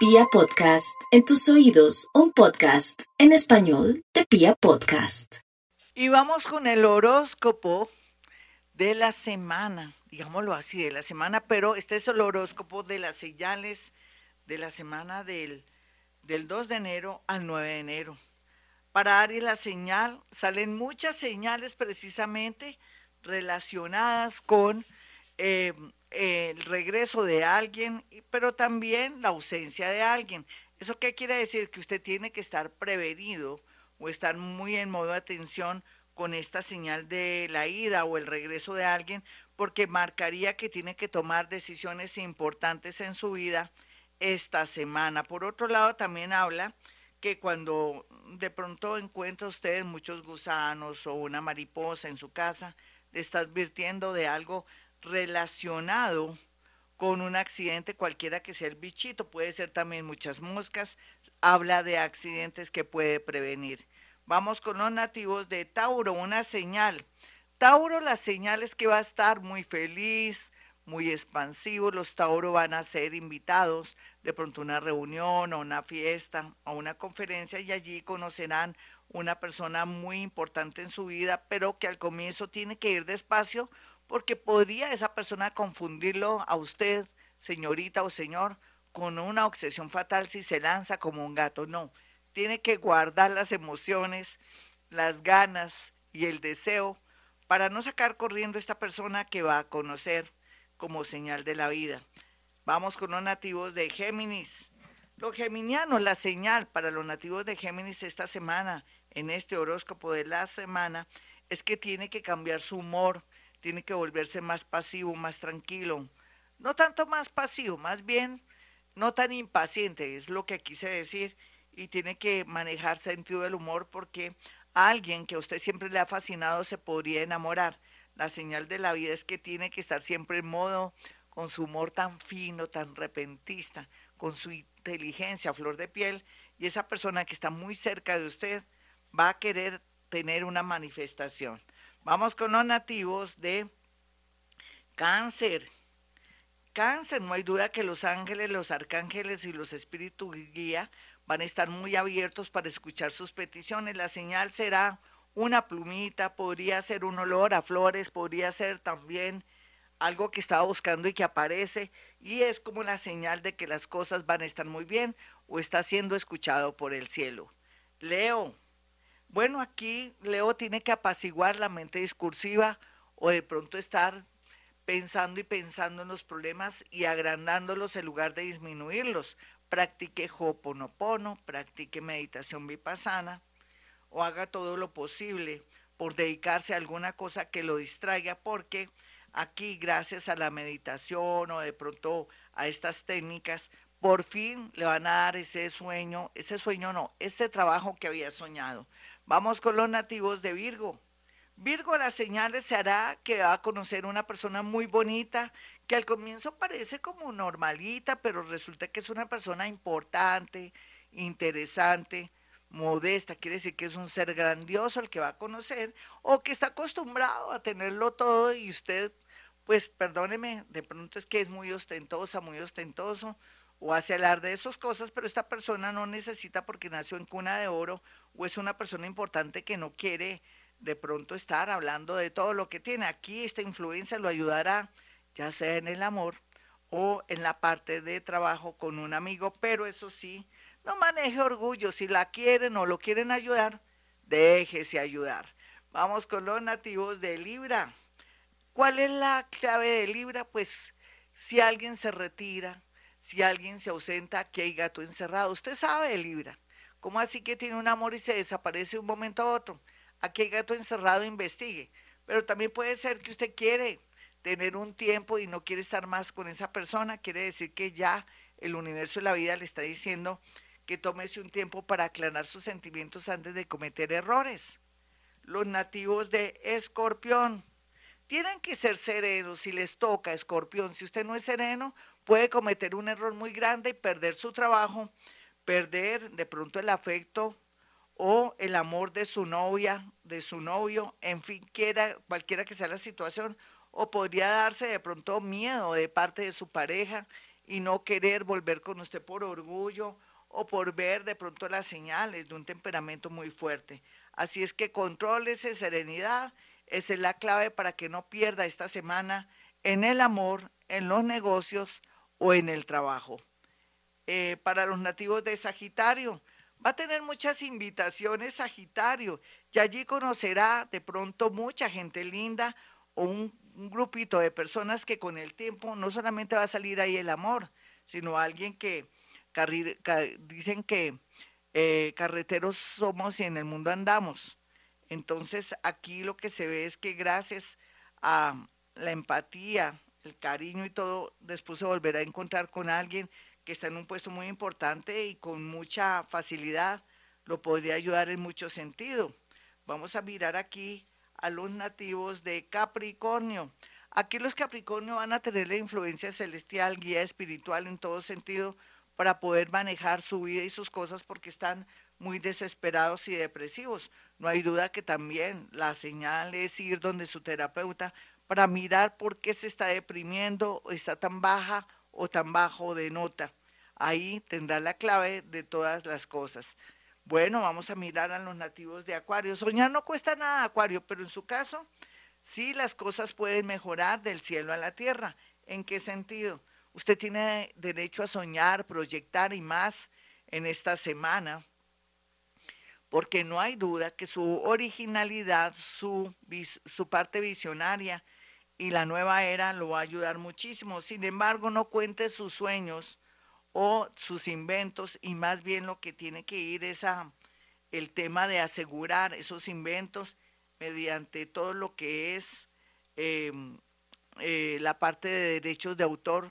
Pia Podcast, en tus oídos, un podcast en español de Pia Podcast. Y vamos con el horóscopo de la semana, digámoslo así, de la semana, pero este es el horóscopo de las señales de la semana del, del 2 de enero al 9 de enero. Para Aries la señal, salen muchas señales precisamente relacionadas con eh, el regreso de alguien, pero también la ausencia de alguien. ¿Eso qué quiere decir? Que usted tiene que estar prevenido o estar muy en modo de atención con esta señal de la ida o el regreso de alguien, porque marcaría que tiene que tomar decisiones importantes en su vida esta semana. Por otro lado, también habla que cuando de pronto encuentra usted muchos gusanos o una mariposa en su casa, le está advirtiendo de algo relacionado con un accidente, cualquiera que sea el bichito, puede ser también muchas moscas, habla de accidentes que puede prevenir. Vamos con los nativos de Tauro, una señal. Tauro, la señal es que va a estar muy feliz, muy expansivo. Los Tauro van a ser invitados de pronto a una reunión, a una fiesta, a una conferencia y allí conocerán una persona muy importante en su vida, pero que al comienzo tiene que ir despacio porque podría esa persona confundirlo a usted, señorita o señor, con una obsesión fatal si se lanza como un gato. No, tiene que guardar las emociones, las ganas y el deseo para no sacar corriendo esta persona que va a conocer como señal de la vida. Vamos con los nativos de Géminis. Los geminianos, la señal para los nativos de Géminis esta semana, en este horóscopo de la semana, es que tiene que cambiar su humor, tiene que volverse más pasivo, más tranquilo. No tanto más pasivo, más bien no tan impaciente, es lo que quise decir, y tiene que manejar sentido del humor porque alguien que a usted siempre le ha fascinado se podría enamorar. La señal de la vida es que tiene que estar siempre en modo, con su humor tan fino, tan repentista, con su inteligencia a flor de piel, y esa persona que está muy cerca de usted va a querer tener una manifestación. Vamos con los nativos de cáncer. Cáncer, no hay duda que los ángeles, los arcángeles y los espíritus guía van a estar muy abiertos para escuchar sus peticiones. La señal será una plumita, podría ser un olor a flores, podría ser también algo que estaba buscando y que aparece y es como la señal de que las cosas van a estar muy bien o está siendo escuchado por el cielo. Leo, bueno, aquí Leo tiene que apaciguar la mente discursiva o de pronto estar pensando y pensando en los problemas y agrandándolos en lugar de disminuirlos. Practique Ho'oponopono, practique meditación vipassana o haga todo lo posible por dedicarse a alguna cosa que lo distraiga porque aquí gracias a la meditación o de pronto a estas técnicas por fin le van a dar ese sueño, ese sueño no, ese trabajo que había soñado. Vamos con los nativos de Virgo. Virgo, las señales se hará que va a conocer una persona muy bonita, que al comienzo parece como normalita, pero resulta que es una persona importante, interesante, modesta, quiere decir que es un ser grandioso el que va a conocer, o que está acostumbrado a tenerlo todo y usted, pues perdóneme, de pronto es que es muy ostentosa, muy ostentoso, o hace hablar de esas cosas, pero esta persona no necesita porque nació en cuna de oro o es una persona importante que no quiere de pronto estar hablando de todo lo que tiene. Aquí esta influencia lo ayudará, ya sea en el amor o en la parte de trabajo con un amigo, pero eso sí, no maneje orgullo. Si la quieren o lo quieren ayudar, déjese ayudar. Vamos con los nativos de Libra. ¿Cuál es la clave de Libra? Pues si alguien se retira, si alguien se ausenta, aquí hay gato encerrado. Usted sabe, Libra. ¿Cómo así que tiene un amor y se desaparece de un momento a otro? Aquí hay gato encerrado, investigue. Pero también puede ser que usted quiere tener un tiempo y no quiere estar más con esa persona. Quiere decir que ya el universo de la vida le está diciendo que tómese un tiempo para aclarar sus sentimientos antes de cometer errores. Los nativos de Escorpión tienen que ser serenos si les toca, Escorpión. Si usted no es sereno, puede cometer un error muy grande y perder su trabajo, perder de pronto el afecto o el amor de su novia, de su novio, en fin, quiera, cualquiera que sea la situación, o podría darse de pronto miedo de parte de su pareja y no querer volver con usted por orgullo o por ver de pronto las señales de un temperamento muy fuerte. Así es que contrólese, serenidad, es la clave para que no pierda esta semana en el amor, en los negocios o en el trabajo. Eh, para los nativos de Sagitario, va a tener muchas invitaciones Sagitario y allí conocerá de pronto mucha gente linda o un, grupito de personas que con el tiempo no solamente va a salir ahí el amor, sino alguien que dicen que eh, carreteros somos y en el mundo andamos. Entonces aquí lo que se ve es que gracias a la empatía, el cariño y todo, después se volverá a encontrar con alguien que está en un puesto muy importante y con mucha facilidad lo podría ayudar en mucho sentido. Vamos a mirar aquí a los nativos de Capricornio. Aquí los Capricornio van a tener la influencia celestial, guía espiritual en todo sentido para poder manejar su vida y sus cosas porque están muy desesperados y depresivos. No hay duda que también la señal es ir donde su terapeuta para mirar por qué se está deprimiendo, o está tan baja o tan bajo de nota. Ahí tendrá la clave de todas las cosas. Bueno, vamos a mirar a los nativos de Acuario. Soñar no cuesta nada, Acuario, pero en su caso, sí las cosas pueden mejorar del cielo a la tierra. ¿En qué sentido? Usted tiene derecho a soñar, proyectar y más en esta semana, porque no hay duda que su originalidad, su, su parte visionaria y la nueva era lo va a ayudar muchísimo. Sin embargo, no cuente sus sueños o sus inventos y más bien lo que tiene que ir es a el tema de asegurar esos inventos mediante todo lo que es em, eh, la parte de derechos de autor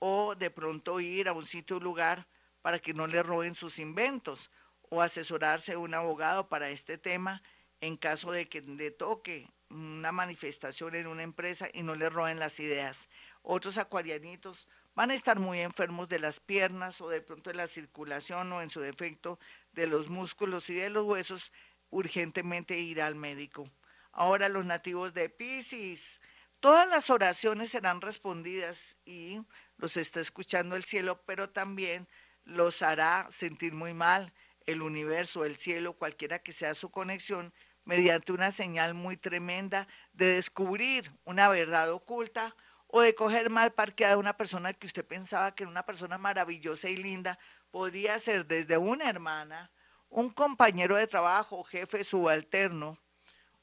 o de pronto ir a un sitio o lugar para que no le roben sus inventos o asesorarse un abogado para este tema en caso de que le toque una manifestación en una empresa y no le roben las ideas. Otros acuarianitos van a estar muy enfermos de las piernas o de pronto de la circulación o en su defecto de los músculos y de los huesos, urgentemente ir al médico. Ahora los nativos de Pisces, todas las oraciones serán respondidas y los está escuchando el cielo, pero también los hará sentir muy mal el universo, el cielo, cualquiera que sea su conexión, mediante una señal muy tremenda de descubrir una verdad oculta o de coger mal parqueada una persona que usted pensaba que era una persona maravillosa y linda, podría ser desde una hermana, un compañero de trabajo, jefe subalterno,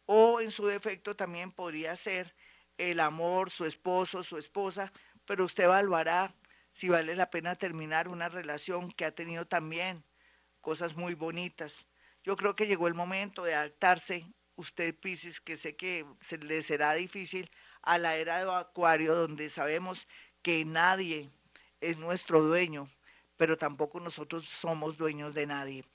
o en su defecto también podría ser el amor, su esposo, su esposa, pero usted evaluará si vale la pena terminar una relación que ha tenido también cosas muy bonitas. Yo creo que llegó el momento de adaptarse, usted Piscis, que sé que se le será difícil, a la era de Acuario, donde sabemos que nadie es nuestro dueño, pero tampoco nosotros somos dueños de nadie.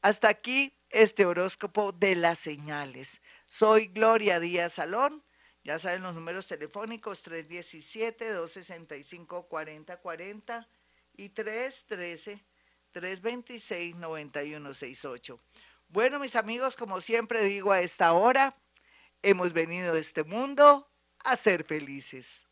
Hasta aquí este horóscopo de las señales. Soy Gloria Díaz Salón. Ya saben los números telefónicos 317-265-4040 y 313-326-9168. Bueno, mis amigos, como siempre digo a esta hora, hemos venido a este mundo a ser felices.